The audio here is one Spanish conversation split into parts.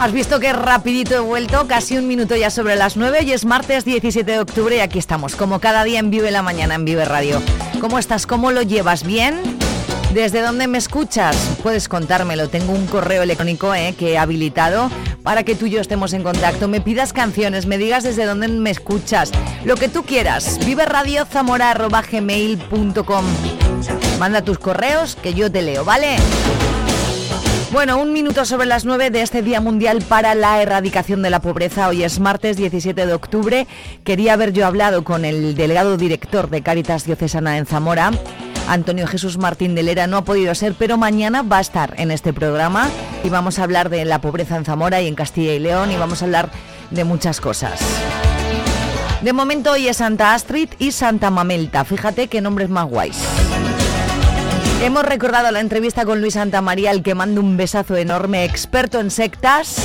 Has visto que rapidito he vuelto, casi un minuto ya sobre las 9 y es martes 17 de octubre y aquí estamos, como cada día en Vive la Mañana en Vive Radio. ¿Cómo estás? ¿Cómo lo llevas? ¿Bien? ¿Desde dónde me escuchas? Puedes contármelo. Tengo un correo electrónico eh, que he habilitado para que tú y yo estemos en contacto. Me pidas canciones, me digas desde dónde me escuchas. Lo que tú quieras. Vive Radio Manda tus correos que yo te leo, ¿vale? Bueno, un minuto sobre las 9 de este Día Mundial para la Erradicación de la Pobreza. Hoy es martes 17 de octubre. Quería haber yo hablado con el delegado director de Cáritas Diocesana en Zamora. Antonio Jesús Martín de Lera no ha podido ser, pero mañana va a estar en este programa y vamos a hablar de la pobreza en Zamora y en Castilla y León y vamos a hablar de muchas cosas. De momento hoy es Santa Astrid y Santa Mamelta. Fíjate qué nombres más guays. Hemos recordado la entrevista con Luis Santamaría, al que mando un besazo enorme, experto en sectas.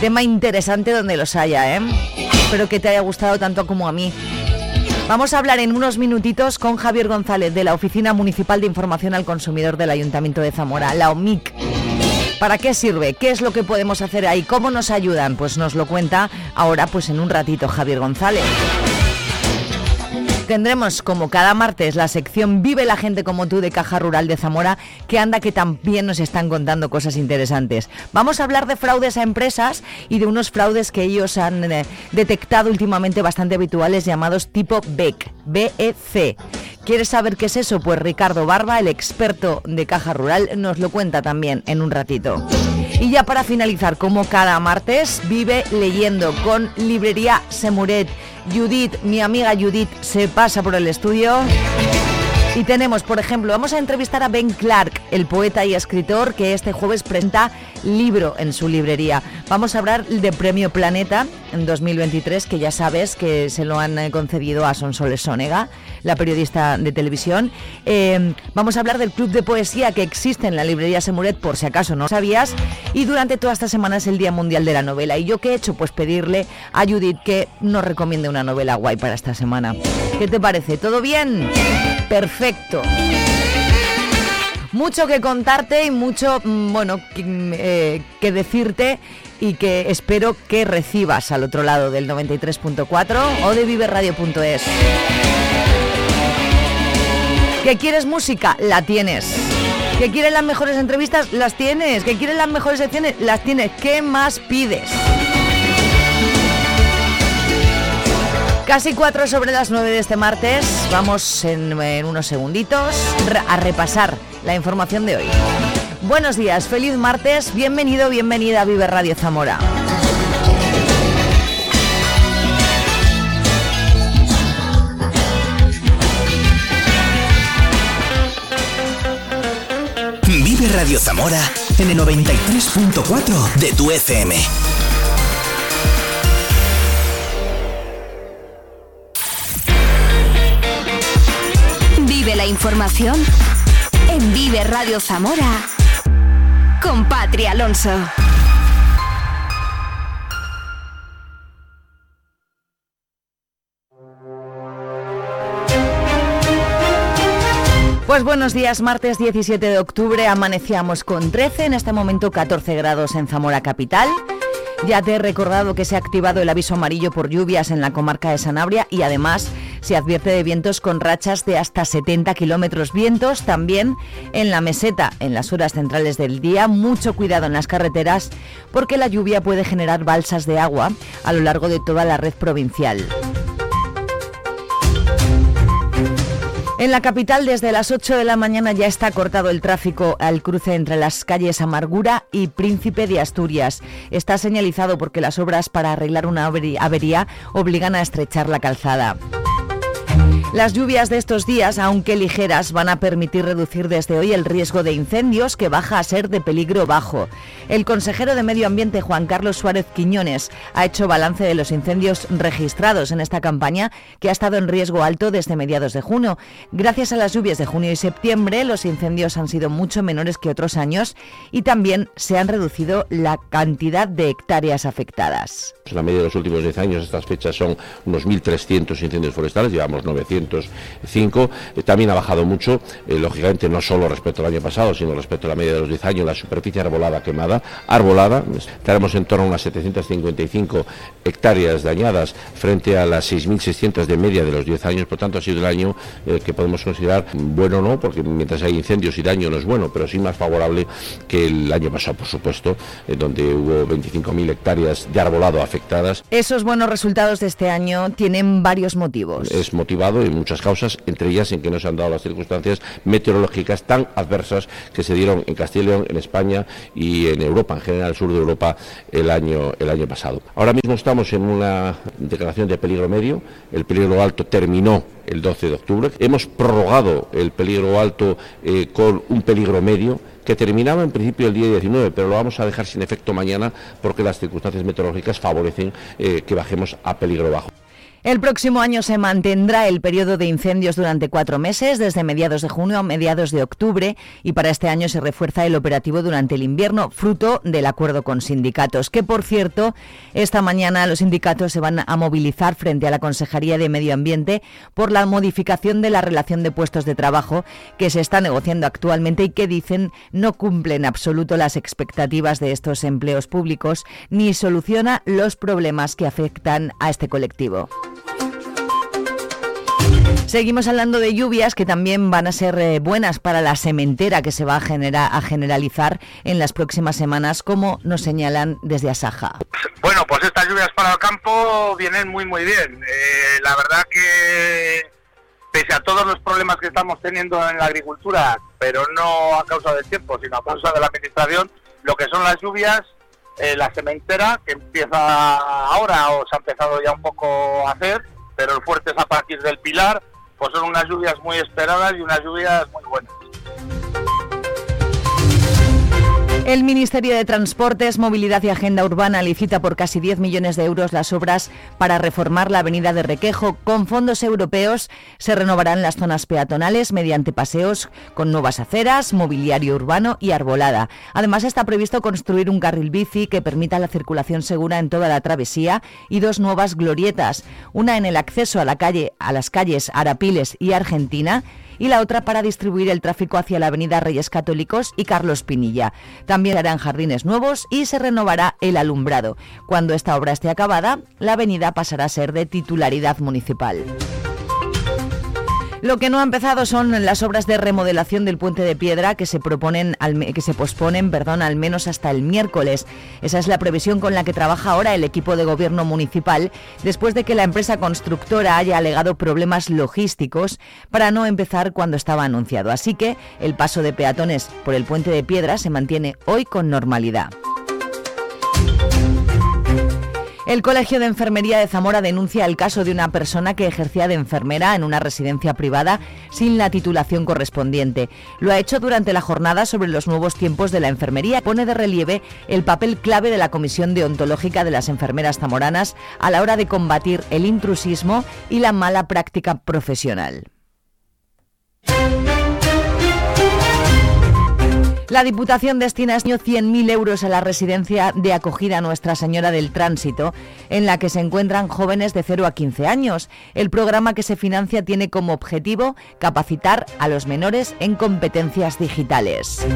Tema interesante donde los haya, ¿eh? Espero que te haya gustado tanto como a mí. Vamos a hablar en unos minutitos con Javier González de la Oficina Municipal de Información al Consumidor del Ayuntamiento de Zamora, la OMIC. ¿Para qué sirve? ¿Qué es lo que podemos hacer ahí? ¿Cómo nos ayudan? Pues nos lo cuenta ahora, pues en un ratito, Javier González. Tendremos como cada martes la sección Vive la gente como tú de Caja Rural de Zamora, que anda que también nos están contando cosas interesantes. Vamos a hablar de fraudes a empresas y de unos fraudes que ellos han eh, detectado últimamente bastante habituales llamados tipo BEC, BEC. ¿Quieres saber qué es eso? Pues Ricardo Barba, el experto de Caja Rural, nos lo cuenta también en un ratito. Y ya para finalizar, como cada martes, vive leyendo con Librería Semuret. Judith, mi amiga Judith, se pasa por el estudio. Y tenemos, por ejemplo, vamos a entrevistar a Ben Clark, el poeta y escritor que este jueves presenta libro en su librería. Vamos a hablar de Premio Planeta en 2023, que ya sabes que se lo han eh, concedido a Sonsoles Sonega, la periodista de televisión. Eh, vamos a hablar del club de poesía que existe en la librería Semuret, por si acaso no sabías. Y durante toda esta semana es el Día Mundial de la Novela. ¿Y yo qué he hecho? Pues pedirle a Judith que nos recomiende una novela guay para esta semana. ¿Qué te parece? ¿Todo bien? Perfecto. Mucho que contarte y mucho, mm, bueno, mm, eh, que decirte y que espero que recibas al otro lado del 93.4 o de viverradio.es. ¿Que quieres música? La tienes. ¿Que quieres las mejores entrevistas? Las tienes. ¿Que quieres las mejores secciones? Las tienes. ¿Qué más pides? Casi cuatro sobre las nueve de este martes. Vamos en, unos segunditos a repasar la información de hoy. Buenos días, feliz martes, bienvenido, bienvenida a Vive Radio Zamora. Vive Radio Zamora en el 93.4 de tu FM. La información en Vive Radio Zamora con Patria Alonso. Pues buenos días, martes 17 de octubre amanecíamos con 13, en este momento 14 grados en Zamora Capital. Ya te he recordado que se ha activado el aviso amarillo por lluvias en la comarca de Sanabria y además se advierte de vientos con rachas de hasta 70 kilómetros. Vientos también en la meseta en las horas centrales del día. Mucho cuidado en las carreteras porque la lluvia puede generar balsas de agua a lo largo de toda la red provincial. En la capital desde las 8 de la mañana ya está cortado el tráfico al cruce entre las calles Amargura y Príncipe de Asturias. Está señalizado porque las obras para arreglar una avería obligan a estrechar la calzada. Las lluvias de estos días, aunque ligeras, van a permitir reducir desde hoy el riesgo de incendios que baja a ser de peligro bajo. El consejero de Medio Ambiente, Juan Carlos Suárez Quiñones, ha hecho balance de los incendios registrados en esta campaña que ha estado en riesgo alto desde mediados de junio. Gracias a las lluvias de junio y septiembre, los incendios han sido mucho menores que otros años y también se han reducido la cantidad de hectáreas afectadas. La media de los últimos 10 años, estas fechas son unos 1.300 incendios forestales, llevamos 900 5 eh, también ha bajado mucho, eh, lógicamente no solo respecto al año pasado, sino respecto a la media de los 10 años, la superficie arbolada quemada, arbolada, estaremos en torno a unas 755 hectáreas dañadas frente a las 6.600 de media de los 10 años, por tanto ha sido el año eh, que podemos considerar bueno no, porque mientras hay incendios y daño no es bueno, pero sí más favorable que el año pasado, por supuesto, donde hubo 25.000 hectáreas de arbolado afectadas. Esos buenos resultados de este año tienen varios motivos. Es motivado muchas causas, entre ellas en que no se han dado las circunstancias meteorológicas tan adversas que se dieron en Castilla y León, en España y en Europa, en general el sur de Europa, el año, el año pasado. Ahora mismo estamos en una declaración de peligro medio, el peligro alto terminó el 12 de octubre, hemos prorrogado el peligro alto eh, con un peligro medio, que terminaba en principio el día 19, pero lo vamos a dejar sin efecto mañana porque las circunstancias meteorológicas favorecen eh, que bajemos a peligro bajo. El próximo año se mantendrá el periodo de incendios durante cuatro meses, desde mediados de junio a mediados de octubre, y para este año se refuerza el operativo durante el invierno, fruto del acuerdo con sindicatos, que por cierto, esta mañana los sindicatos se van a movilizar frente a la Consejería de Medio Ambiente por la modificación de la relación de puestos de trabajo que se está negociando actualmente y que dicen no cumple en absoluto las expectativas de estos empleos públicos ni soluciona los problemas que afectan a este colectivo. Seguimos hablando de lluvias que también van a ser eh, buenas para la sementera que se va a, generar, a generalizar en las próximas semanas, como nos señalan desde Asaja. Bueno, pues estas lluvias para el campo vienen muy, muy bien. Eh, la verdad que pese a todos los problemas que estamos teniendo en la agricultura, pero no a causa del tiempo, sino a causa de la administración, lo que son las lluvias, eh, la sementera, que empieza ahora o se ha empezado ya un poco a hacer, pero el fuerte es a partir del pilar, pues son unas lluvias muy esperadas y unas lluvias muy buenas. El Ministerio de Transportes, Movilidad y Agenda Urbana licita por casi 10 millones de euros las obras para reformar la avenida de Requejo. Con fondos europeos se renovarán las zonas peatonales mediante paseos con nuevas aceras, mobiliario urbano y arbolada. Además está previsto construir un carril bici que permita la circulación segura en toda la travesía y dos nuevas glorietas, una en el acceso a la calle a las calles Arapiles y Argentina y la otra para distribuir el tráfico hacia la avenida Reyes Católicos y Carlos Pinilla. También harán jardines nuevos y se renovará el alumbrado. Cuando esta obra esté acabada, la avenida pasará a ser de titularidad municipal. Lo que no ha empezado son las obras de remodelación del puente de piedra que se proponen que se posponen, perdón, al menos hasta el miércoles. Esa es la previsión con la que trabaja ahora el equipo de gobierno municipal después de que la empresa constructora haya alegado problemas logísticos para no empezar cuando estaba anunciado. Así que el paso de peatones por el puente de piedra se mantiene hoy con normalidad. El Colegio de Enfermería de Zamora denuncia el caso de una persona que ejercía de enfermera en una residencia privada sin la titulación correspondiente. Lo ha hecho durante la jornada sobre los nuevos tiempos de la enfermería. Pone de relieve el papel clave de la Comisión Deontológica de las Enfermeras Zamoranas a la hora de combatir el intrusismo y la mala práctica profesional. La Diputación destina 100.000 euros a la residencia de acogida Nuestra Señora del Tránsito, en la que se encuentran jóvenes de 0 a 15 años. El programa que se financia tiene como objetivo capacitar a los menores en competencias digitales.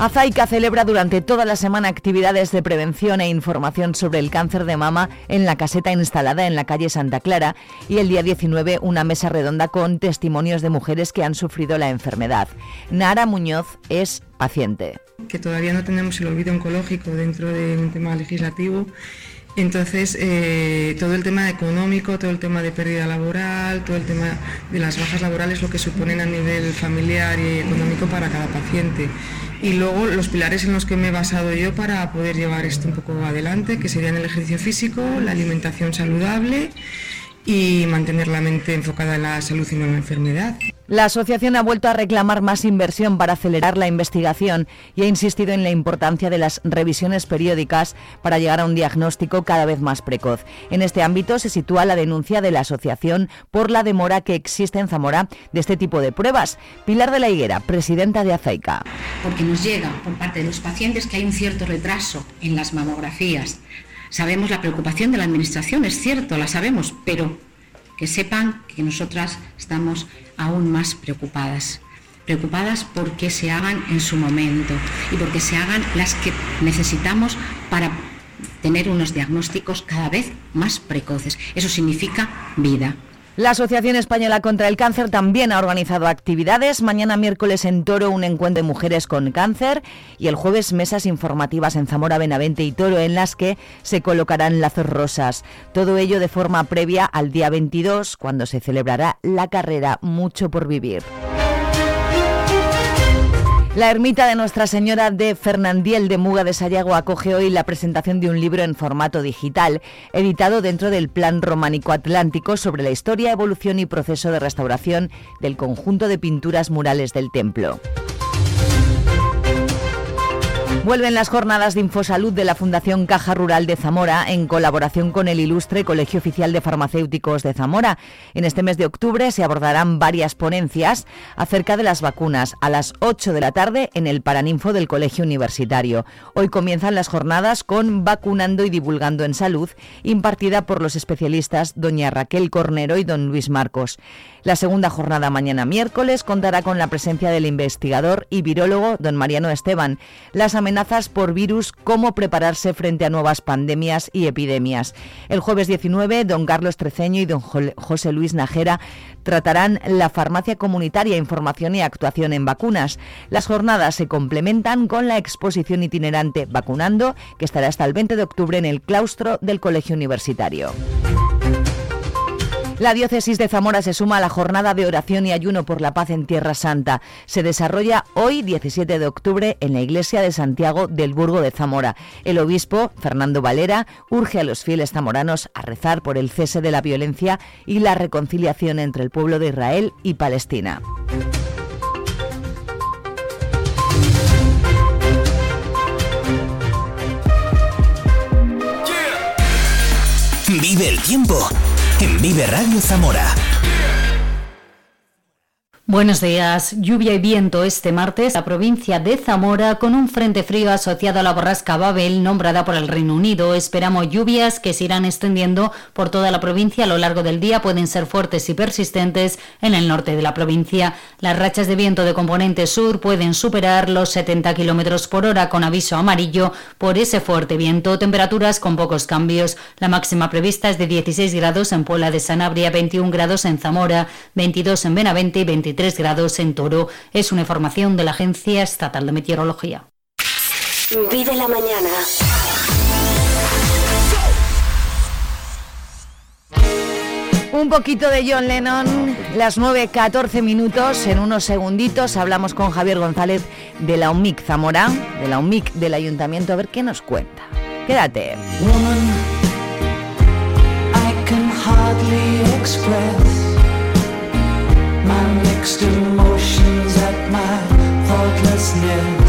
Azaica celebra durante toda la semana actividades de prevención e información sobre el cáncer de mama en la caseta instalada en la calle Santa Clara y el día 19 una mesa redonda con testimonios de mujeres que han sufrido la enfermedad. Nara Muñoz es paciente. Que todavía no tenemos el olvido oncológico dentro de un tema legislativo entonces, eh, todo el tema económico, todo el tema de pérdida laboral, todo el tema de las bajas laborales, lo que suponen a nivel familiar y económico para cada paciente. Y luego los pilares en los que me he basado yo para poder llevar esto un poco adelante, que serían el ejercicio físico, la alimentación saludable y mantener la mente enfocada en la salud y no en la enfermedad. La asociación ha vuelto a reclamar más inversión para acelerar la investigación y ha insistido en la importancia de las revisiones periódicas para llegar a un diagnóstico cada vez más precoz. En este ámbito se sitúa la denuncia de la asociación por la demora que existe en Zamora de este tipo de pruebas. Pilar de la Higuera, presidenta de Azaica. Porque nos llega por parte de los pacientes que hay un cierto retraso en las mamografías. Sabemos la preocupación de la Administración, es cierto, la sabemos, pero que sepan que nosotras estamos aún más preocupadas. Preocupadas porque se hagan en su momento y porque se hagan las que necesitamos para tener unos diagnósticos cada vez más precoces. Eso significa vida. La Asociación Española contra el Cáncer también ha organizado actividades. Mañana miércoles en Toro un encuentro de mujeres con cáncer y el jueves mesas informativas en Zamora, Benavente y Toro en las que se colocarán lazos rosas. Todo ello de forma previa al día 22 cuando se celebrará la carrera Mucho por Vivir. La ermita de Nuestra Señora de Fernandiel de Muga de Sayago acoge hoy la presentación de un libro en formato digital, editado dentro del Plan Románico Atlántico sobre la historia, evolución y proceso de restauración del conjunto de pinturas murales del templo. Vuelven las jornadas de Infosalud de la Fundación Caja Rural de Zamora en colaboración con el ilustre Colegio Oficial de Farmacéuticos de Zamora. En este mes de octubre se abordarán varias ponencias acerca de las vacunas a las 8 de la tarde en el Paraninfo del Colegio Universitario. Hoy comienzan las jornadas con Vacunando y Divulgando en Salud, impartida por los especialistas doña Raquel Cornero y don Luis Marcos. La segunda jornada mañana miércoles contará con la presencia del investigador y virólogo don Mariano Esteban. Las amenazas por virus, cómo prepararse frente a nuevas pandemias y epidemias. El jueves 19, don Carlos Treceño y don José Luis Najera tratarán la farmacia comunitaria, información y actuación en vacunas. Las jornadas se complementan con la exposición itinerante Vacunando, que estará hasta el 20 de octubre en el claustro del Colegio Universitario. La diócesis de Zamora se suma a la jornada de oración y ayuno por la paz en Tierra Santa. Se desarrolla hoy, 17 de octubre, en la iglesia de Santiago del Burgo de Zamora. El obispo, Fernando Valera, urge a los fieles zamoranos a rezar por el cese de la violencia y la reconciliación entre el pueblo de Israel y Palestina. Vive el tiempo en Vive Radio Zamora. Buenos días. Lluvia y viento este martes. La provincia de Zamora, con un frente frío asociado a la borrasca Babel, nombrada por el Reino Unido. Esperamos lluvias que se irán extendiendo por toda la provincia a lo largo del día. Pueden ser fuertes y persistentes en el norte de la provincia. Las rachas de viento de componente sur pueden superar los 70 kilómetros por hora con aviso amarillo por ese fuerte viento. Temperaturas con pocos cambios. La máxima prevista es de 16 grados en Puebla de Sanabria, 21 grados en Zamora, 22 en Benavente y 23 grados en Toro. Es una información de la Agencia Estatal de Meteorología. Vive la mañana. Un poquito de John Lennon, las 9.14 minutos, en unos segunditos hablamos con Javier González de la UMIC Zamora, de la UMIC del Ayuntamiento, a ver qué nos cuenta. Quédate. Mixed emotions at my thoughtlessness.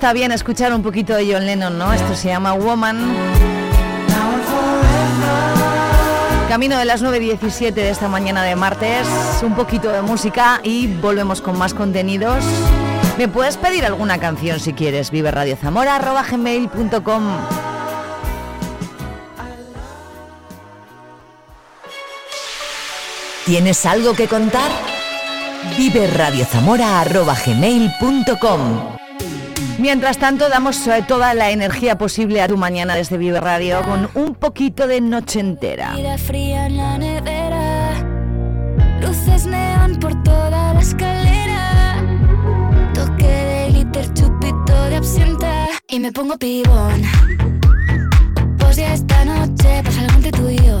Está bien escuchar un poquito de John Lennon, ¿no? Esto se llama Woman. Camino de las 9.17 de esta mañana de martes, un poquito de música y volvemos con más contenidos. Me puedes pedir alguna canción si quieres, viveradiozamora.gmail.com ¿Tienes algo que contar? viveradiozamora.gmail.com Mientras tanto, damos eh, toda la energía posible a tu mañana desde Vive Radio con un poquito de noche entera. Vida fría en la nevera, luces neón por toda la escalera, toque de glitter, chupito de absenta y me pongo pibón. Pues ya esta noche pasa algo entre tú y yo.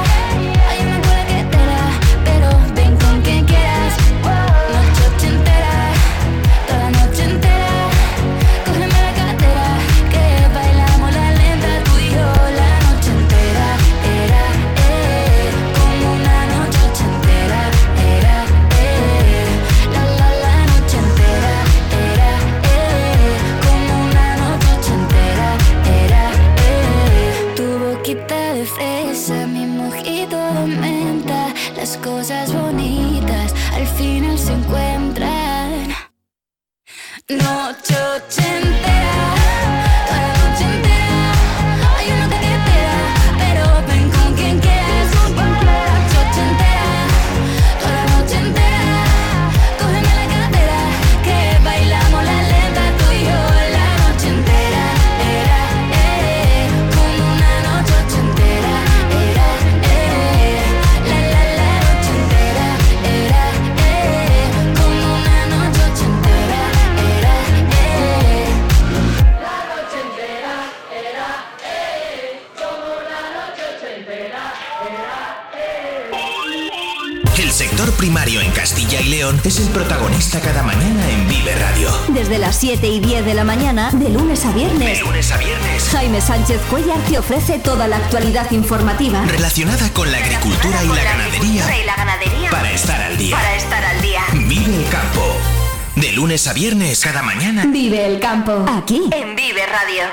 7 y 10 de la mañana, de lunes a viernes. De lunes a viernes. Jaime Sánchez Cuellar te ofrece toda la actualidad informativa. Relacionada con la agricultura y la ganadería. y la ganadería. Para estar al día. Para estar al día. Vive el campo. De lunes a viernes, cada mañana. Vive el campo. Aquí. En Vive Radio.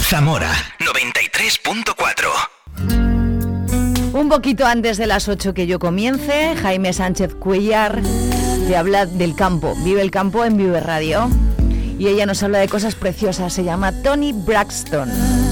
Zamora 93.4. Un poquito antes de las 8 que yo comience, Jaime Sánchez Cuellar te habla del campo. Vive el campo en Vive Radio. Y ella nos habla de cosas preciosas. Se llama Tony Braxton.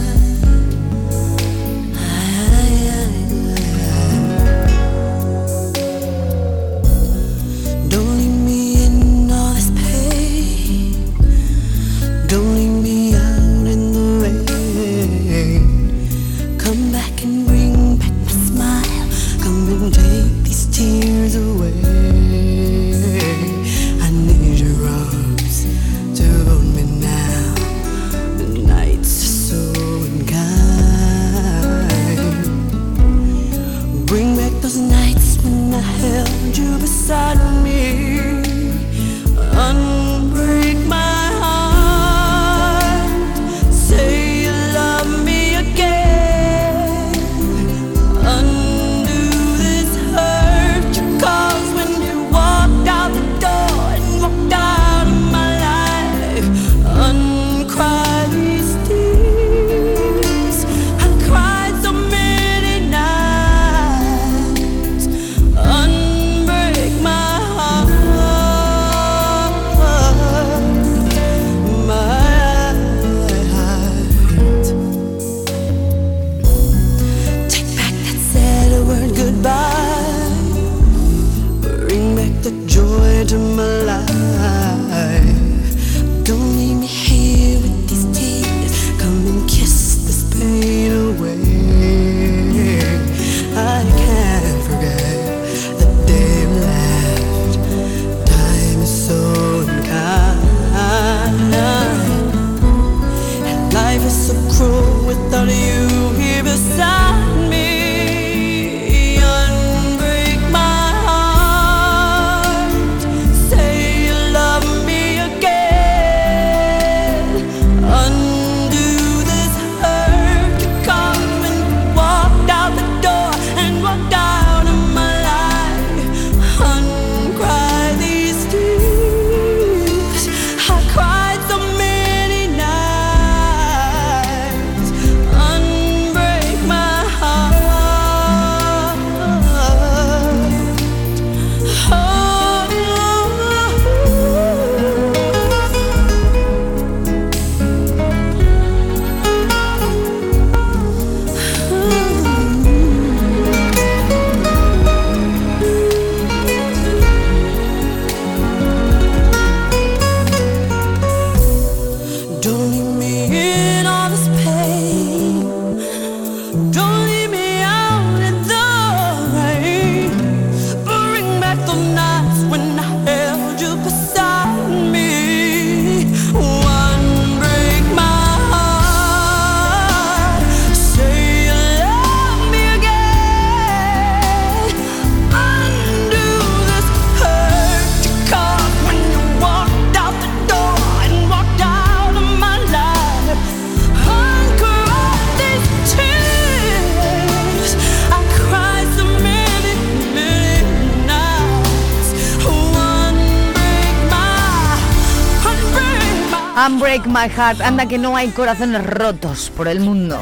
My. Heart. Anda que no hay corazones rotos por el mundo.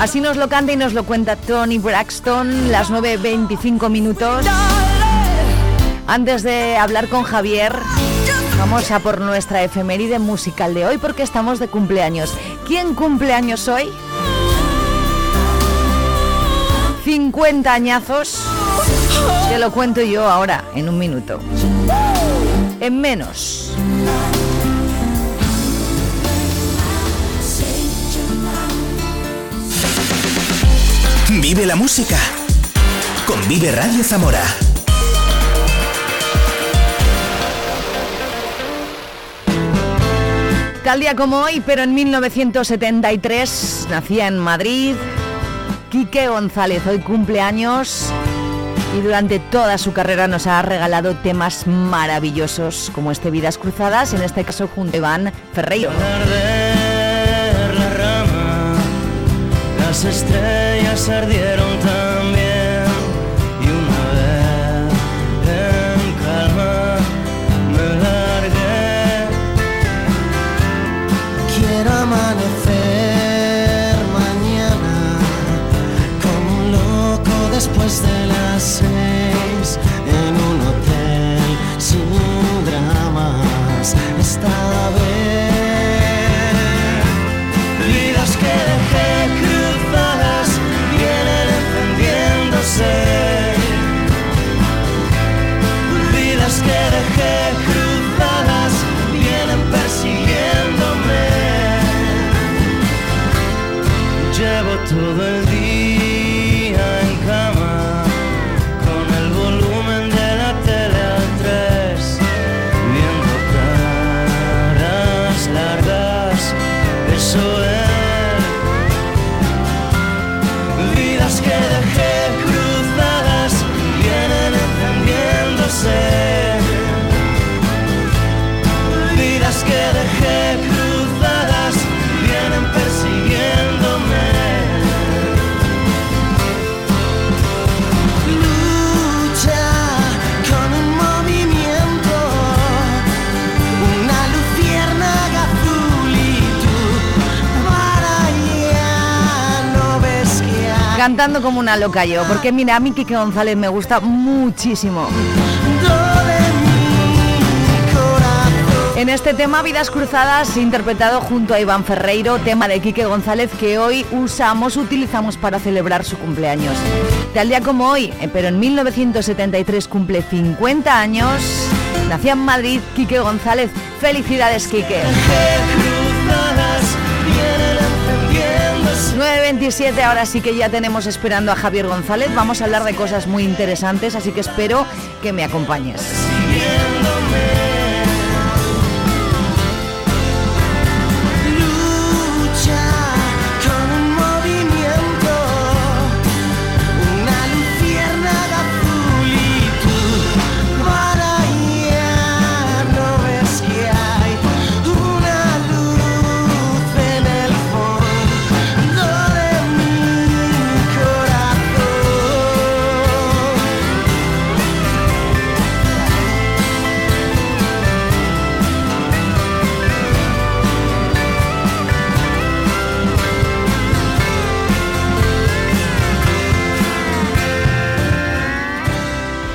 Así nos lo canta y nos lo cuenta Tony Braxton, las 9.25 minutos. Antes de hablar con Javier, vamos a por nuestra efeméride musical de hoy porque estamos de cumpleaños. ¿Quién cumple años hoy? 50 añazos. Te lo cuento yo ahora, en un minuto. En menos. Vive la música con Vive Radio Zamora. Tal día como hoy, pero en 1973, nacía en Madrid Quique González. Hoy cumpleaños y durante toda su carrera nos ha regalado temas maravillosos como este Vidas Cruzadas, en este caso junto a Iván Ferreiro. Las estrellas ardieron también y una vez en calma me largué. Quiero amanecer mañana como un loco después de las seis en un hotel sin dramas esta vez. Cantando como una loca yo, porque mira, a mí Quique González me gusta muchísimo. En este tema, Vidas Cruzadas, interpretado junto a Iván Ferreiro, tema de Quique González que hoy usamos, utilizamos para celebrar su cumpleaños. Tal día como hoy, eh, pero en 1973 cumple 50 años, nacía en Madrid Quique González. Felicidades, Quique. 9.27, ahora sí que ya tenemos esperando a Javier González. Vamos a hablar de cosas muy interesantes, así que espero que me acompañes.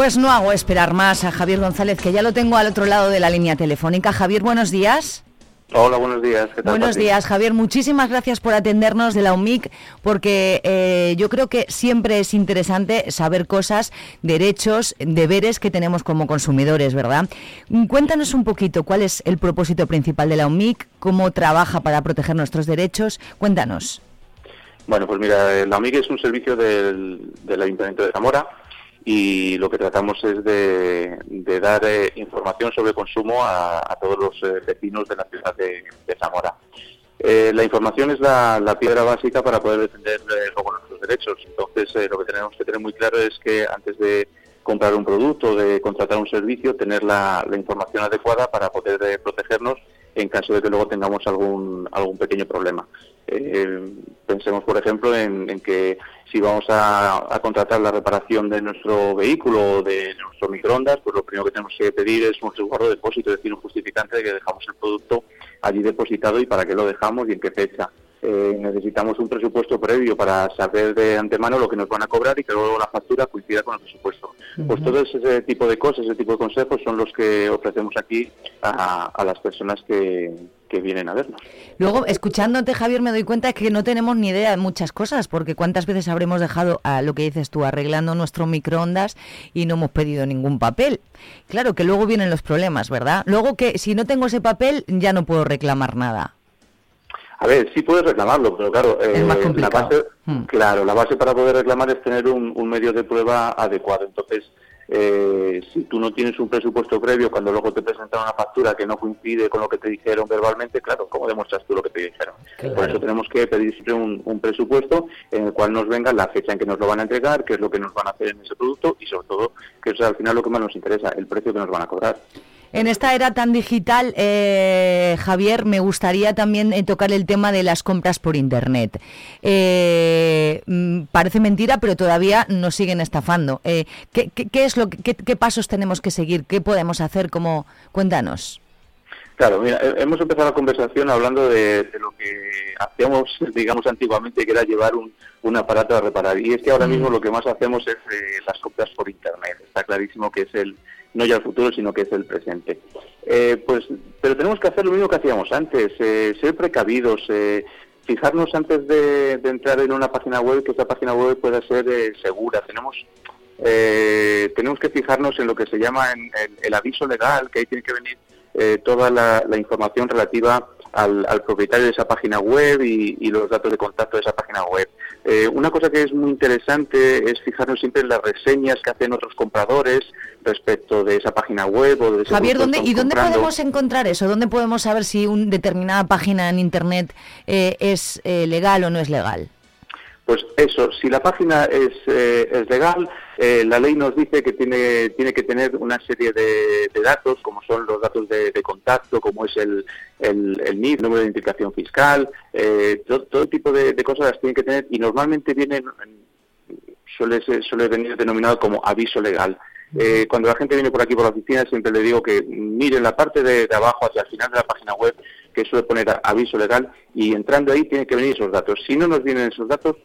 Pues no hago esperar más a Javier González, que ya lo tengo al otro lado de la línea telefónica. Javier, buenos días. Hola, buenos días. ¿Qué tal, Buenos Pati? días, Javier. Muchísimas gracias por atendernos de la UMIC, porque eh, yo creo que siempre es interesante saber cosas, derechos, deberes que tenemos como consumidores, ¿verdad? Cuéntanos un poquito cuál es el propósito principal de la UMIC, cómo trabaja para proteger nuestros derechos. Cuéntanos. Bueno, pues mira, eh, la OMIG es un servicio del, del Ayuntamiento de Zamora y lo que tratamos es de, dar eh, información sobre consumo a, todos los eh, vecinos de la ciudad de, Zamora. Eh, la información es la, piedra básica para poder defender luego nuestros derechos. Entonces, lo que tenemos que tener muy claro es que antes de comprar un producto, de contratar un servicio, tener la, la información adecuada para poder protegernos en caso de que luego tengamos algún, algún pequeño problema. Eh, pensemos, por ejemplo, en, en que si vamos a, a contratar la reparación de nuestro vehículo o de nuestro microondas, pues lo primero que tenemos que pedir es un resguardo de depósito, es decir, un justificante de que dejamos el producto allí depositado y para qué lo dejamos y en qué fecha. Eh, necesitamos un presupuesto previo para saber de antemano lo que nos van a cobrar y que luego la factura coincida con el presupuesto. Pues todo ese tipo de cosas, ese tipo de consejos son los que ofrecemos aquí a, a las personas que, que vienen a vernos. Luego, escuchándote, Javier, me doy cuenta que no tenemos ni idea de muchas cosas, porque cuántas veces habremos dejado a lo que dices tú, arreglando nuestro microondas y no hemos pedido ningún papel. Claro que luego vienen los problemas, ¿verdad? Luego que si no tengo ese papel ya no puedo reclamar nada. A ver, sí puedes reclamarlo, pero claro, eh, más la base, claro, la base para poder reclamar es tener un, un medio de prueba adecuado. Entonces, eh, si tú no tienes un presupuesto previo, cuando luego te presentan una factura que no coincide con lo que te dijeron verbalmente, claro, ¿cómo demuestras tú lo que te dijeron? Por eso tenemos que pedir siempre un, un presupuesto en el cual nos venga la fecha en que nos lo van a entregar, qué es lo que nos van a hacer en ese producto y sobre todo, que es al final lo que más nos interesa, el precio que nos van a cobrar. En esta era tan digital, eh, Javier, me gustaría también eh, tocar el tema de las compras por Internet. Eh, mm, parece mentira, pero todavía nos siguen estafando. Eh, ¿qué, qué- qué es lo qué pasos tenemos que seguir? ¿Qué podemos hacer? Como, cuéntanos. Claro, mira, he- hemos empezado la conversación hablando de, de lo que hacíamos, digamos, antiguamente, que era llevar un, un aparato a reparar. Y es que ahora mismo lo que más hacemos es eh, las compras por Internet. Está clarísimo que es el, no ya el futuro, sino que es el presente. Eh, pues, pero tenemos que hacer lo mismo que hacíamos antes, eh, ser precavidos, eh, fijarnos antes de, de entrar en una página web que esa página web pueda ser eh, segura. Tenemos eh, tenemos que fijarnos en lo que se llama en el aviso legal, que ahí tiene que venir eh, toda la, la información relativa al, al propietario de esa página web y, y los datos de contacto de esa página web. Eh, una cosa que es muy interesante es fijarnos siempre en las reseñas que hacen otros compradores respecto de esa página web o de ese Javier, ¿dónde, ¿y dónde comprando. podemos encontrar eso? ¿Dónde podemos saber si una determinada página en Internet eh, es eh, legal o no es legal? Pues eso, si la página es, eh, es legal, eh, la ley nos dice que tiene, tiene que tener una serie de, de datos, como son los datos de, de contacto, como es el, el, el NIF, número de identificación fiscal, eh, todo, todo tipo de, de cosas las tienen que tener y normalmente vienen, suele, suele venir denominado como aviso legal. Eh, cuando la gente viene por aquí por la oficina siempre le digo que miren la parte de, de abajo hacia el final de la página web que suele poner aviso legal y entrando ahí tienen que venir esos datos. Si no nos vienen esos datos,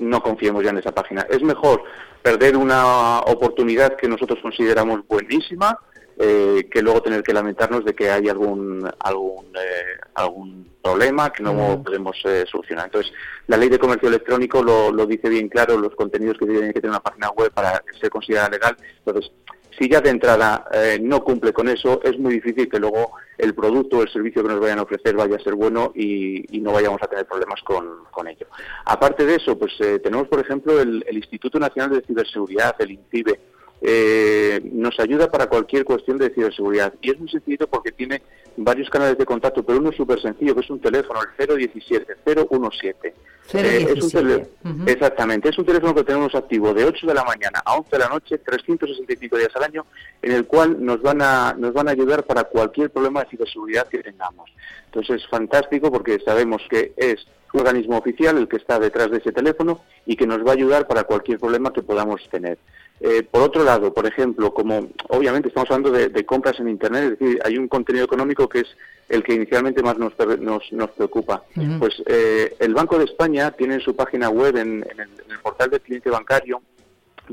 no confiemos ya en esa página. Es mejor perder una oportunidad que nosotros consideramos buenísima eh, que luego tener que lamentarnos de que hay algún algún eh, algún problema que no podemos eh, solucionar. Entonces, la ley de comercio electrónico lo, lo dice bien claro, los contenidos que tienen que tener una página web para ser considerada legal. Entonces, si ya de entrada eh, no cumple con eso, es muy difícil que luego el producto o el servicio que nos vayan a ofrecer vaya a ser bueno y, no vayamos a tener problemas con, con ello. Aparte de eso, pues eh, tenemos, por ejemplo, el, el Instituto Nacional de Ciberseguridad, el INCIBE, eh, nos ayuda para cualquier cuestión de ciberseguridad. Y es muy sencillo porque tiene varios canales de contacto, pero uno es súper sencillo, que es un teléfono, el 017, 017. Eh, es un tele- Exactamente, es un teléfono que tenemos activo de 8 de la mañana a 11 de la noche, 365 días al año, en el cual nos van a, nos van a ayudar para cualquier problema de ciberseguridad que tengamos. Entonces es fantástico porque sabemos que es un organismo oficial el que está detrás de ese teléfono y que nos va a ayudar para cualquier problema que podamos tener. Eh, por otro lado, por ejemplo, como obviamente estamos hablando de, de compras en Internet, es decir, hay un contenido económico que es el que inicialmente más nos, nos, nos preocupa. Pues eh, el Banco de España tiene en su página web, en, en el, en el portal del cliente bancario,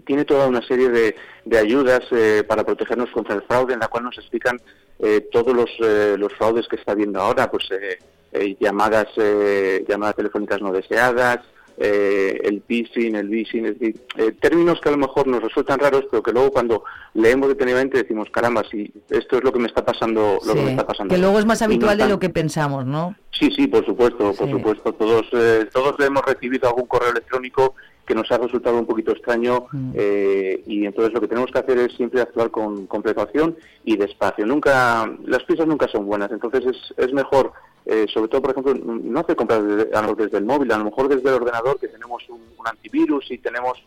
tiene toda una serie de, de ayudas eh, para protegernos contra el fraude, en la cual nos explican eh, todos los, eh, los fraudes que está habiendo ahora, pues llamadas, eh, llamadas telefónicas no deseadas, eh, el phishing, el phishing, es decir, eh, términos que a lo mejor nos resultan raros, pero que luego cuando leemos detenidamente decimos, caramba, si esto es lo que me está pasando, lo que me Sí, está pasando. que luego es más no habitual de lo que pensamos, ¿no? Sí, sí, por supuesto, por Sí. supuesto. Todos, eh, todos hemos recibido algún correo electrónico que nos ha resultado un poquito extraño Mm. eh, y entonces lo que tenemos que hacer es siempre actuar con, con precaución y despacio. Nunca, las prisas nunca son buenas, entonces es, es mejor, eh, sobre todo, por ejemplo, no hacer compras desde, desde el móvil, a lo mejor desde el ordenador que tenemos un, un antivirus y tenemos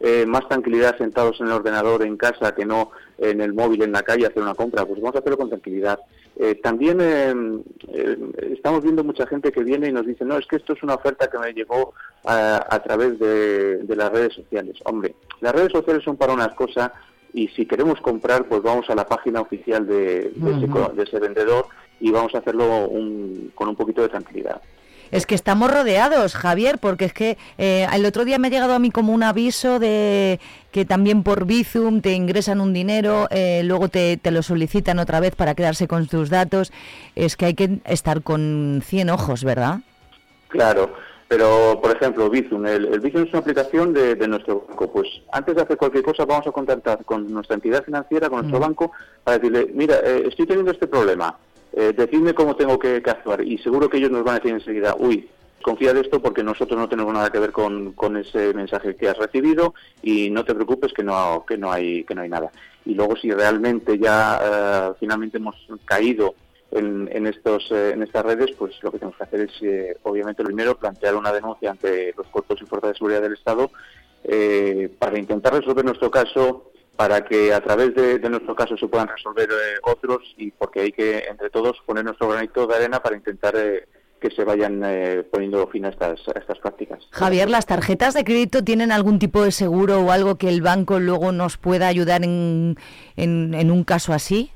eh, más tranquilidad sentados en el ordenador en casa que no en el móvil en la calle hacer una compra, pues vamos a hacerlo con tranquilidad. Eh, también eh, estamos viendo mucha gente que viene y nos dice, no, es que esto es una oferta que me llegó a, a través de, de las redes sociales. Hombre, las redes sociales son para unas cosas y si queremos comprar, pues vamos a la página oficial de, de ese, de ese vendedor y vamos a hacerlo un- con un poquito de tranquilidad. Es que estamos rodeados, Javier, porque es que eh, el otro día me ha llegado a mí como un aviso de que también por Bizum te ingresan un dinero, eh, luego te, te lo solicitan otra vez para quedarse con tus datos. Es que hay que estar con 100 ojos, ¿verdad? Claro, pero por ejemplo, Bizum, el, el Bizum es una aplicación de, de nuestro banco. Pues antes de hacer cualquier cosa vamos a contactar con nuestra entidad financiera, con nuestro Mm. banco, para decirle, mira, eh, estoy teniendo este problema, eh, decidme cómo tengo que, actuar. Y seguro que ellos nos van a decir enseguida, uy, desconfía de esto porque nosotros no tenemos nada que ver con, ese mensaje que has recibido y no te preocupes que no, que no, hay, que no hay nada. Y luego si realmente ya eh, finalmente hemos caído en, estos, eh, en estas redes, pues lo que tenemos que hacer es, eh, obviamente, primero, plantear una denuncia ante los cuerpos y fuerzas de seguridad del Estado eh, para intentar resolver nuestro caso, para que a través de, de nuestro caso se puedan resolver eh, otros y porque hay que, entre todos, poner nuestro granito de arena para intentar eh, que se vayan eh, poniendo fin a estas, a estas prácticas. Javier, ¿las tarjetas de crédito tienen algún tipo de seguro o algo que el banco luego nos pueda ayudar en, en, en un caso así?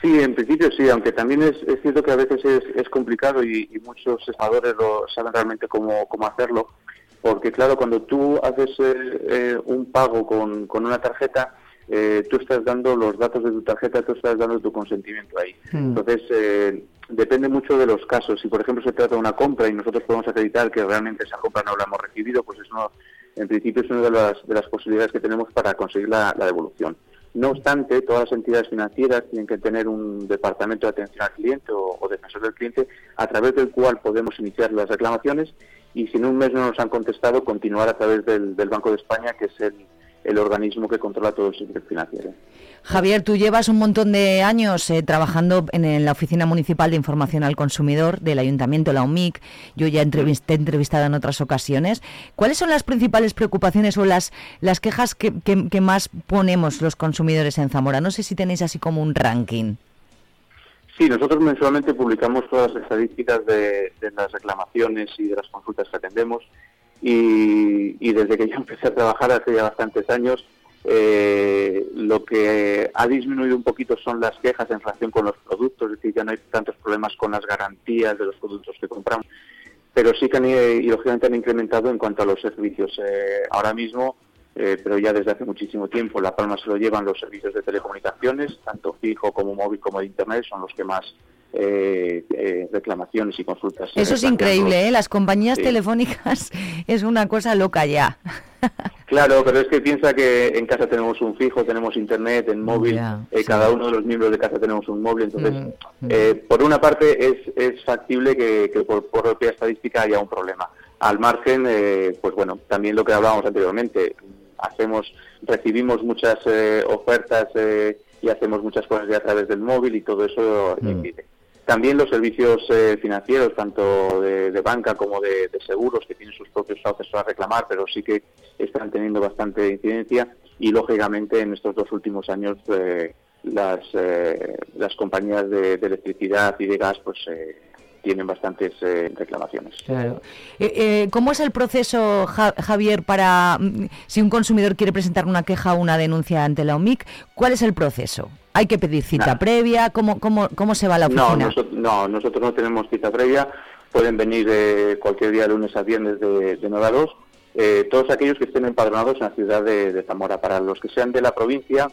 Sí, en principio sí, aunque también es, es cierto que a veces es, es complicado y, y muchos estafadores lo saben realmente cómo, cómo hacerlo, porque claro, cuando tú haces eh, eh, un pago con, con una tarjeta, eh, tú estás dando los datos de tu tarjeta, tú estás dando tu consentimiento ahí. Mm. Entonces, eh, depende mucho de los casos. Si, por ejemplo, se trata de una compra y nosotros podemos acreditar que realmente esa compra no la hemos recibido, pues eso, en principio, es una de las, de las posibilidades que tenemos para conseguir la, la devolución. No obstante, todas las entidades financieras tienen que tener un departamento de atención al cliente o, o defensor del cliente a través del cual podemos iniciar las reclamaciones y si en un mes no nos han contestado, continuar a través del, Banco de España, que es el, organismo que controla todo el sector financiero. Javier, tú llevas un montón de años eh, trabajando en, la Oficina Municipal de Información al Consumidor del Ayuntamiento, la UMIC. Yo ya entrevist- te he entrevistado en otras ocasiones. ¿Cuáles son las principales preocupaciones o las, las quejas que, que- que más ponemos los consumidores en Zamora? No sé si tenéis así como un ranking. Sí, nosotros mensualmente publicamos todas las estadísticas de, las reclamaciones y de las consultas que atendemos. Y, y desde que yo empecé a trabajar hace ya bastantes años, eh, lo que ha disminuido un poquito son las quejas en relación con los productos, es decir, ya no hay tantos problemas con las garantías de los productos que compramos, pero sí que han, eh, y lógicamente han incrementado en cuanto a los servicios. Eh, ahora mismo, eh, pero ya desde hace muchísimo tiempo, La Palma se lo llevan los servicios de telecomunicaciones, tanto fijo como móvil como de Internet, son los que más eh, eh, reclamaciones y consultas. Eso es increíble, ¿eh? Las compañías Sí. telefónicas es una cosa loca ya. Claro, pero es que piensa que en casa tenemos un fijo, tenemos internet, en móvil, eh, sí. cada uno de los miembros de casa tenemos un móvil, entonces, Mm, mm. eh, por una parte es, es factible que, que por, por propia estadística haya un problema. Al margen, eh, pues bueno, también lo que hablábamos anteriormente, hacemos, recibimos muchas eh, ofertas eh, y hacemos muchas cosas ya a través del móvil y todo eso incide. También los servicios eh, financieros, tanto de, de banca como de, de seguros, que tienen sus propios sauces para reclamar, pero sí que están teniendo bastante incidencia. Y, lógicamente, en estos dos últimos años, eh, las, eh, las compañías de, de electricidad y de gas pues eh, tienen bastantes eh, reclamaciones. Claro. Eh, eh, ¿Cómo es el proceso, Ja- Javier, para mm, si un consumidor quiere presentar una queja o una denuncia ante la OMIC? ¿Cuál es el proceso? ¿Hay que pedir cita Nada. previa? ¿Cómo, cómo, ¿Cómo se va la No, oficina? nosotros no, nosotros no tenemos cita previa. Pueden venir eh, cualquier día, lunes a viernes, de, de 9 a 2. Eh, todos aquellos que estén empadronados en la ciudad de, de Zamora. Para los que sean de la provincia,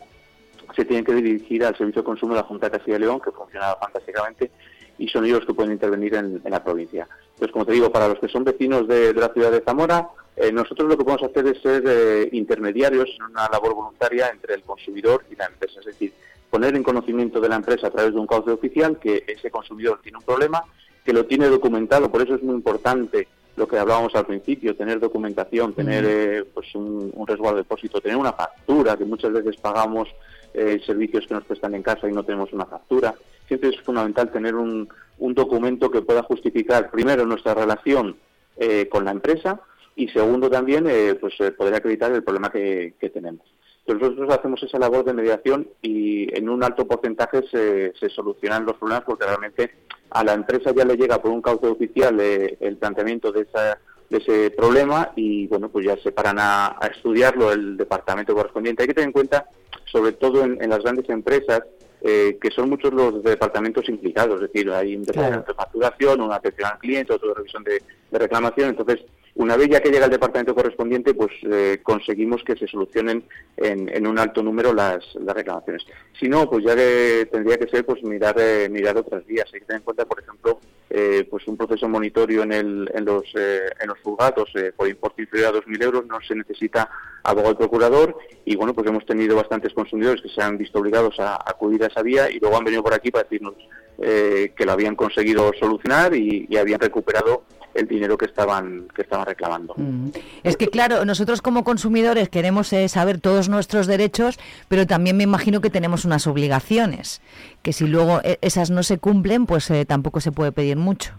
se tienen que dirigir al Servicio de Consumo de la Junta de Castilla y León, que funciona fantásticamente, y son ellos los que pueden intervenir en, en la provincia. Entonces, como te digo, para los que son vecinos de, de la ciudad de Zamora, eh, nosotros lo que podemos hacer es ser eh, intermediarios en una labor voluntaria entre el consumidor y la empresa. Es decir, poner en conocimiento de la empresa a través de un cauce oficial que ese consumidor tiene un problema, que lo tiene documentado. Por eso es muy importante lo que hablábamos al principio, tener documentación, tener eh, pues un, un resguardo de depósito, tener una factura, que muchas veces pagamos eh, servicios que nos prestan en casa y no tenemos una factura. Siempre es fundamental tener un, un documento que pueda justificar, primero, nuestra relación eh, con la empresa y, segundo, también eh, pues eh, poder acreditar el problema que, tenemos. Entonces, nosotros hacemos esa labor de mediación y en un alto porcentaje se, se solucionan los problemas porque realmente a la empresa ya le llega por un cauce oficial eh, el planteamiento de, esa, de ese problema y bueno pues ya se paran a, estudiarlo el departamento correspondiente. Hay que tener en cuenta, sobre todo en las grandes empresas, eh, que son muchos los departamentos implicados, es decir, hay un departamento de facturación, una atención al cliente, otro de revisión de, de reclamación. Entonces, una vez ya que llega el departamento correspondiente, pues eh, conseguimos que se solucionen en, un alto número las, las reclamaciones. Si no, pues ya que tendría que ser pues mirar eh, mirar otras vías. Hay que tener en cuenta, por ejemplo, eh, pues un proceso monitorio en, el, en los eh, en los juzgados eh, por importe inferior a 2.000 euros no se necesita abogado y procurador y bueno pues hemos tenido bastantes consumidores que se han visto obligados a, acudir a esa vía y luego han venido por aquí para decirnos que lo habían conseguido solucionar y habían recuperado el dinero que estaban que estaban reclamando. Mm. Es que claro, nosotros como consumidores queremos eh, saber todos nuestros derechos, pero también me imagino que tenemos unas obligaciones, que si luego eh, esas no se cumplen, pues eh, tampoco se puede pedir mucho.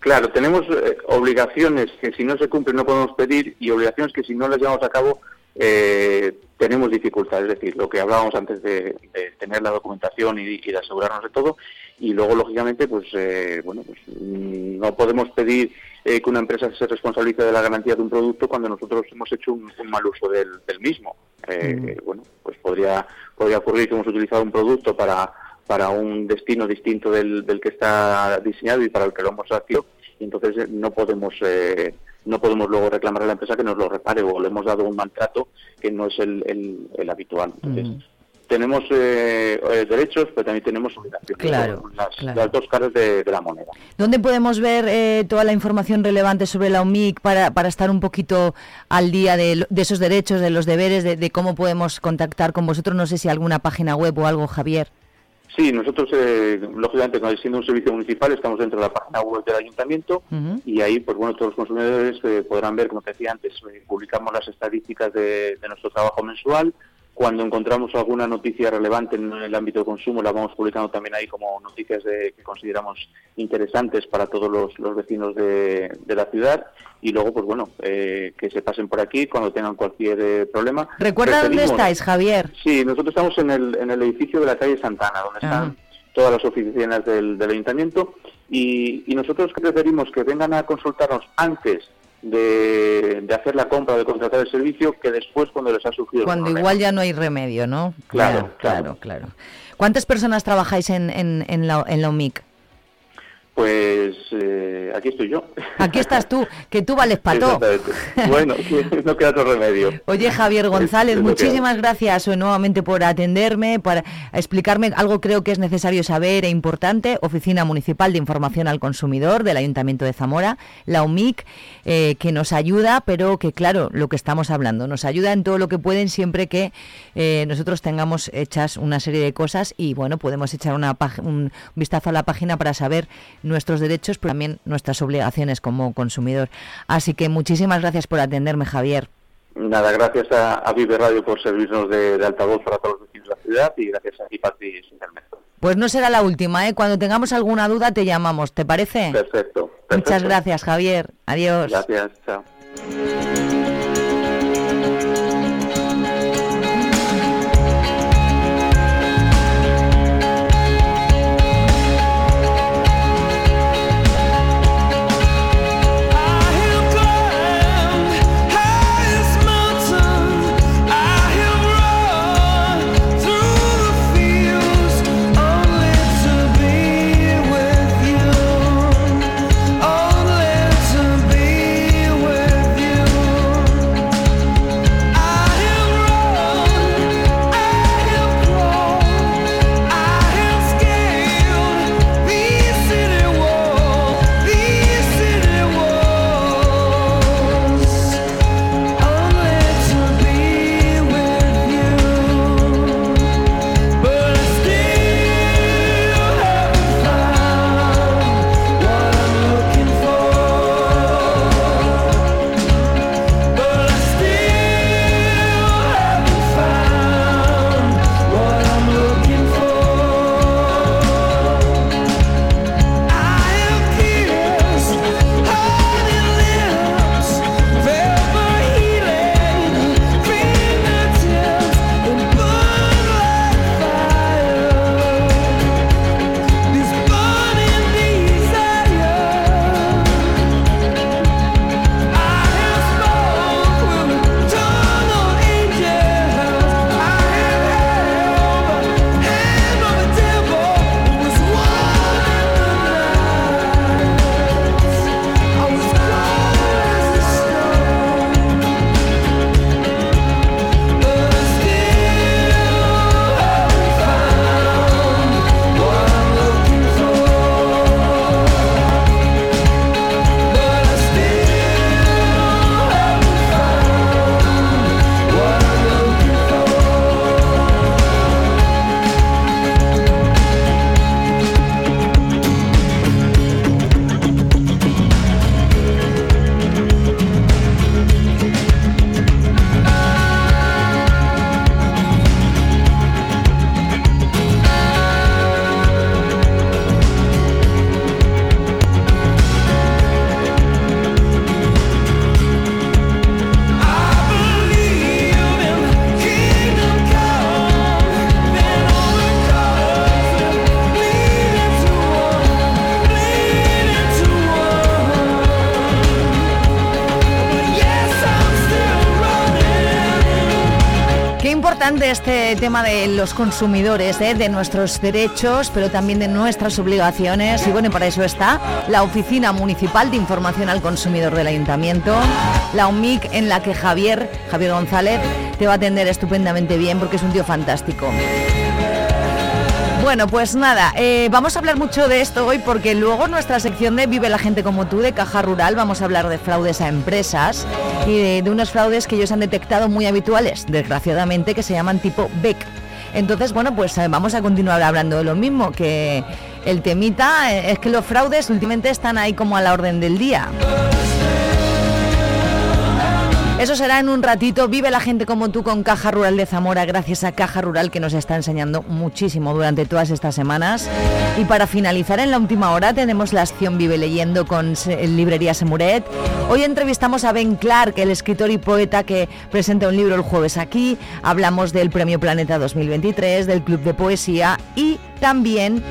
Claro, tenemos eh, obligaciones que si no se cumplen no podemos pedir y obligaciones que si no las llevamos a cabo eh, tenemos dificultades. Es decir, lo que hablábamos antes de, de tener la documentación y, y de asegurarnos de todo. Y luego, lógicamente, pues eh, bueno, pues mm, no podemos pedir eh, que una empresa se responsabilice de la garantía de un producto cuando nosotros hemos hecho un, un mal uso del, del mismo. Eh, Bueno, pues podría podría ocurrir que hemos utilizado un producto para para un destino distinto del, del que está diseñado y para el que lo hemos adquirido y entonces eh, no podemos eh, no podemos luego reclamar a la empresa que nos lo repare o le hemos dado un maltrato que no es el, el- el habitual. Entonces, tenemos eh, eh, derechos, pero también tenemos obligaciones. Claro, las, claro. las dos caras de, de la moneda. ¿Dónde podemos ver eh, toda la información relevante sobre la UMIC para, para estar un poquito al día de, de esos derechos, de los deberes, de, de cómo podemos contactar con vosotros? No sé si alguna página web o algo, Javier. Sí, nosotros, eh, lógicamente, siendo un servicio municipal, estamos dentro de la página web del ayuntamiento y ahí, pues bueno, todos los consumidores eh, podrán ver, como te decía antes, eh, publicamos las estadísticas de, de nuestro trabajo mensual. Cuando encontramos alguna noticia relevante en el ámbito de consumo, la vamos publicando también ahí como noticias de- que consideramos interesantes para todos los, los vecinos de, de la ciudad. Y luego, pues bueno, eh, que se pasen por aquí cuando tengan cualquier eh, problema. ¿Recuerda dónde estáis, Javier? Sí, nosotros estamos en el, en el edificio de la calle Santana, donde están todas las oficinas del, del ayuntamiento y, y nosotros preferimos que vengan a consultarnos antes de, de hacer la compra de contratar el servicio que después cuando les ha surgido Cuando igual ya no hay remedio, ¿no? Claro, claro, claro. ¿Cuántas personas trabajáis en, en, en la, en la UMIC? Pues eh, aquí estoy yo. Aquí estás tú, que tú vales. Exactamente. Bueno, no queda otro remedio. Oye, Javier González, es muchísimas gracias eh, nuevamente por atenderme, para explicarme algo creo que es necesario saber e importante. Oficina Municipal de Información al Consumidor del Ayuntamiento de Zamora, la UMIC, eh, que nos ayuda, pero que claro, lo que estamos hablando, nos ayuda en todo lo que pueden siempre que eh, nosotros tengamos hechas una serie de cosas y bueno, podemos echar una un vistazo a la página para saber nuestros derechos, pero también nuestras obligaciones como consumidor. Así que muchísimas gracias por atenderme, Javier. Nada, gracias a, a Vive Radio por servirnos de, de altavoz para todos los vecinos de la ciudad y gracias a Ipatri Internet. Pues no será la última, ¿eh? Cuando tengamos alguna duda te llamamos, ¿te parece? Perfecto. Muchas perfecto. gracias, Javier. Adiós. Gracias, chao. Este tema de los consumidores, ¿eh? de nuestros derechos, pero también de nuestras obligaciones. Y bueno, para eso está la Oficina Municipal de Información al Consumidor del Ayuntamiento, la OMIC, en la que Javier, Javier González, te va a atender estupendamente bien porque es un tío fantástico. Bueno, pues nada, eh, vamos a hablar mucho de esto hoy porque luego nuestra sección de Vive la gente como tú de Caja Rural vamos a hablar de fraudes a empresas y de, de unos fraudes que ellos han detectado muy habituales, desgraciadamente, que se llaman tipo BEC. Entonces, bueno, pues eh, vamos a continuar hablando de lo mismo, que el temita eh, es que los fraudes últimamente están ahí como a la orden del día. Eso será en un ratito. Vive la gente como tú con Caja Rural de Zamora, gracias a Caja Rural que nos está enseñando muchísimo durante todas estas semanas. Y para finalizar en la última hora tenemos la acción Vive leyendo con Librería Semuret. Hoy entrevistamos a Ben Clark, el escritor y poeta que presenta un libro el jueves aquí. Hablamos del Premio Planeta 2023, del Club de Poesía y también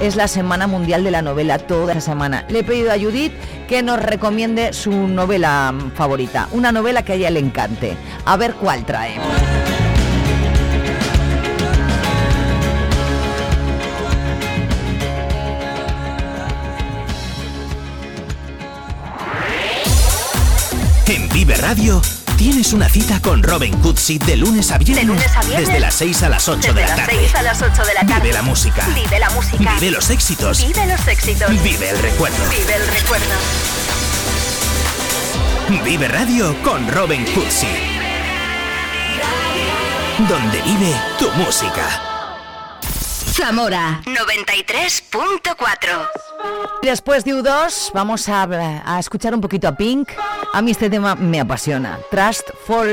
es la Semana Mundial de la Novela toda la semana. Le he pedido a Judith que nos recomiende su novela mm, favorita, una novela que a ella le encante. A ver cuál trae. En Vive Radio tienes una cita con Robin Cutsi de lunes a viernes. De lunes a viernes. Desde las 6 a las 8 Desde de la las tarde. 6 a las 8 de la tarde. Vive la música. Vive la música. Vive los éxitos. Vive los éxitos. Vive el recuerdo. Vive el recuerdo. Vive Radio con Robin Cutsi. Donde vive tu música. Zamora 93.4. Después de U2 vamos a, a escuchar un poquito a Pink. A mí este tema me apasiona. Trust Fall.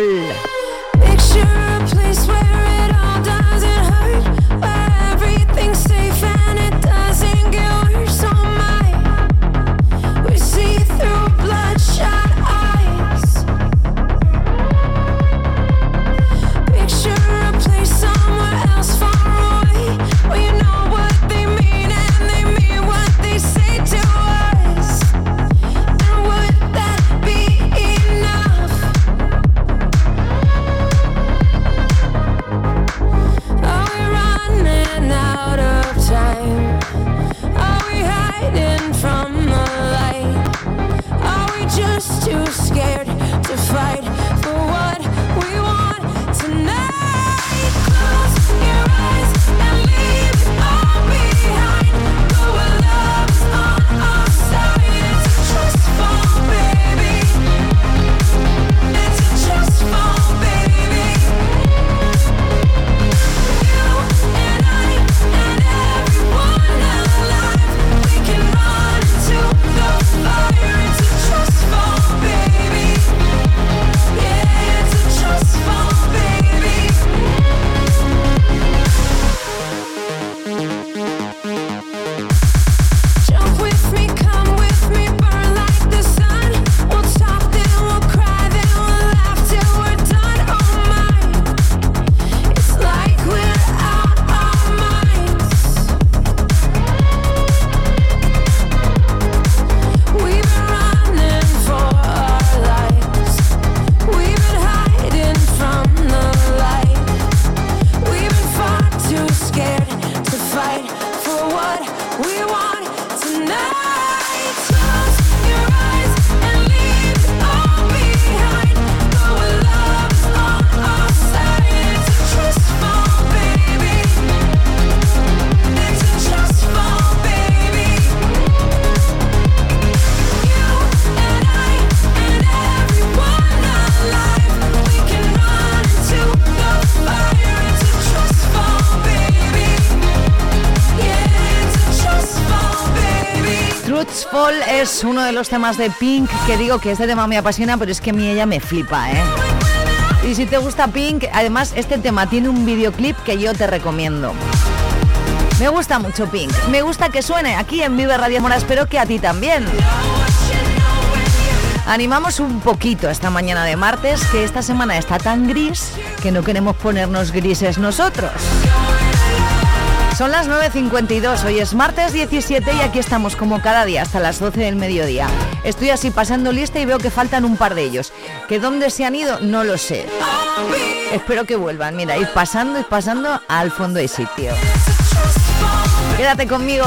Es uno de los temas de Pink que digo que este tema me apasiona, pero es que a mí ella me flipa, ¿eh? Y si te gusta Pink, además este tema tiene un videoclip que yo te recomiendo. Me gusta mucho Pink, me gusta que suene aquí en Vive Radio Mora, espero que a ti también. Animamos un poquito esta mañana de martes, que esta semana está tan gris que no queremos ponernos grises nosotros. Son las 9.52, hoy es martes 17 y aquí estamos como cada día hasta las 12 del mediodía. Estoy así pasando lista y veo que faltan un par de ellos. ¿Que dónde se han ido? No lo sé. Espero que vuelvan. Mira, ir pasando y pasando al fondo hay sitio. Quédate conmigo.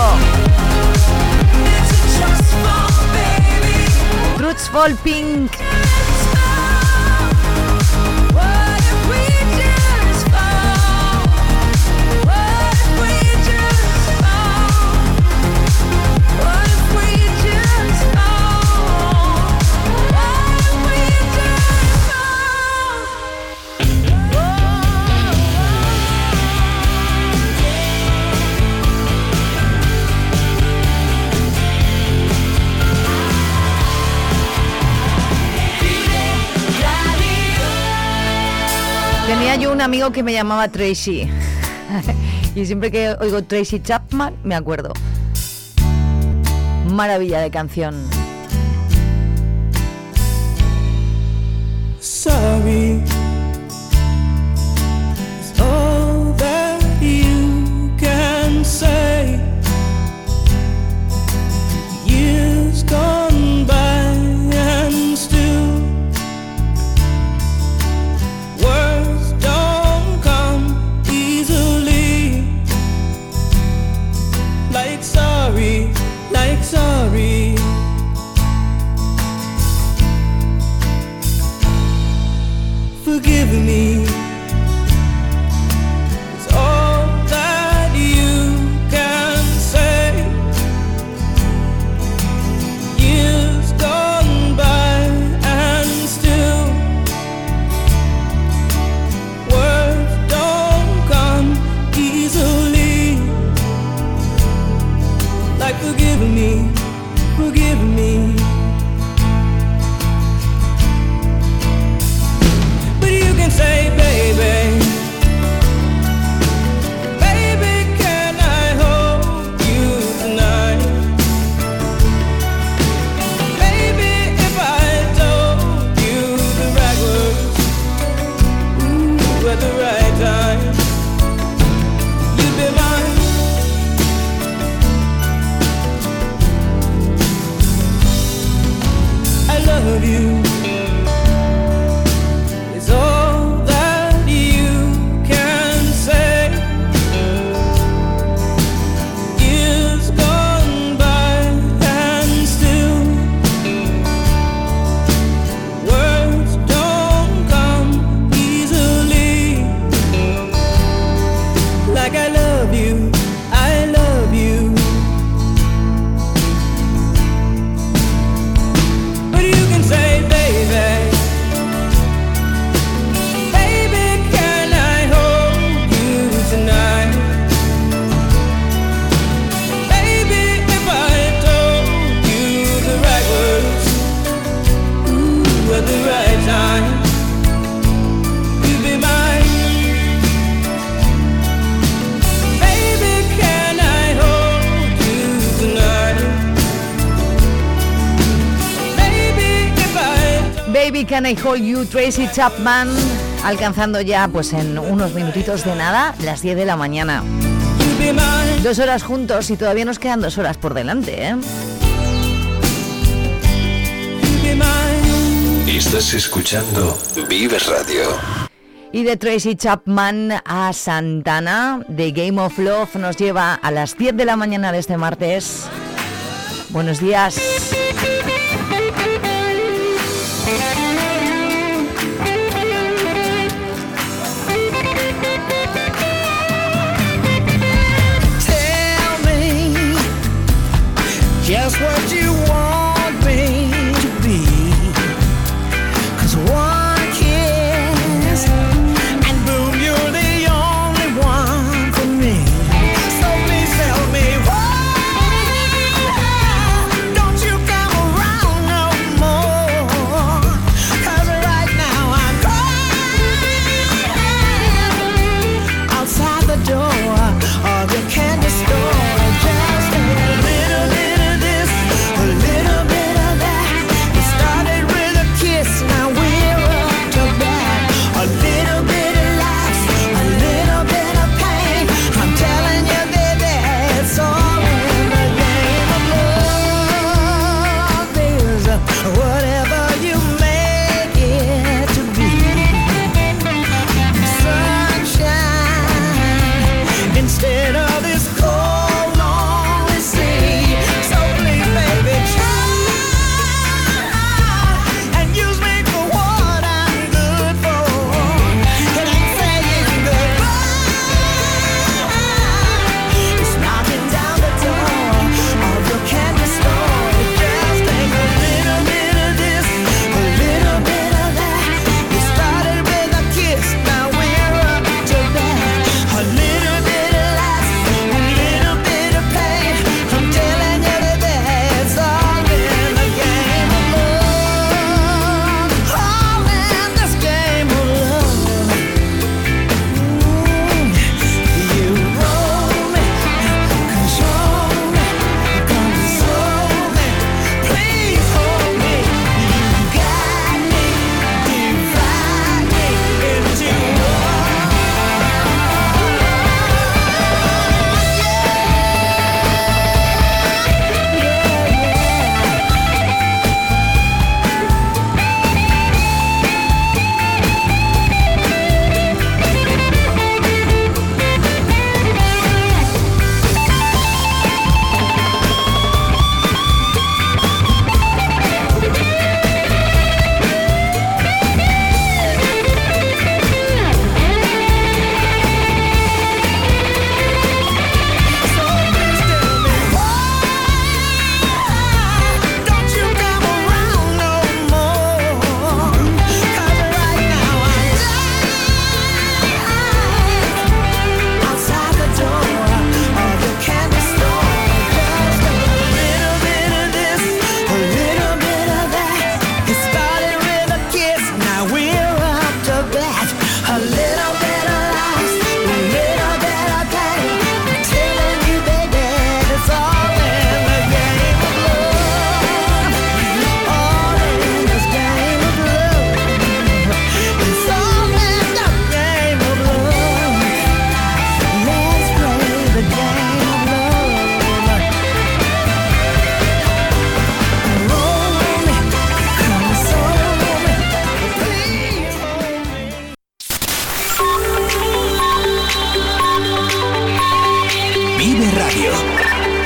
Roots Fall Pink. Un amigo que me llamaba Tracy. y siempre que oigo Tracy Chapman, me acuerdo. Maravilla de canción. Say. Sorry. Forgive me. I Hold You, Tracy Chapman, alcanzando ya pues en unos minutitos de nada las 10 de la mañana. Dos horas juntos y todavía nos quedan dos horas por delante, ¿eh? Estás escuchando Vives Radio. Y de Tracy Chapman a Santana, de Game of Love, nos lleva a las 10 de la mañana de este martes. Buenos días. just what you want.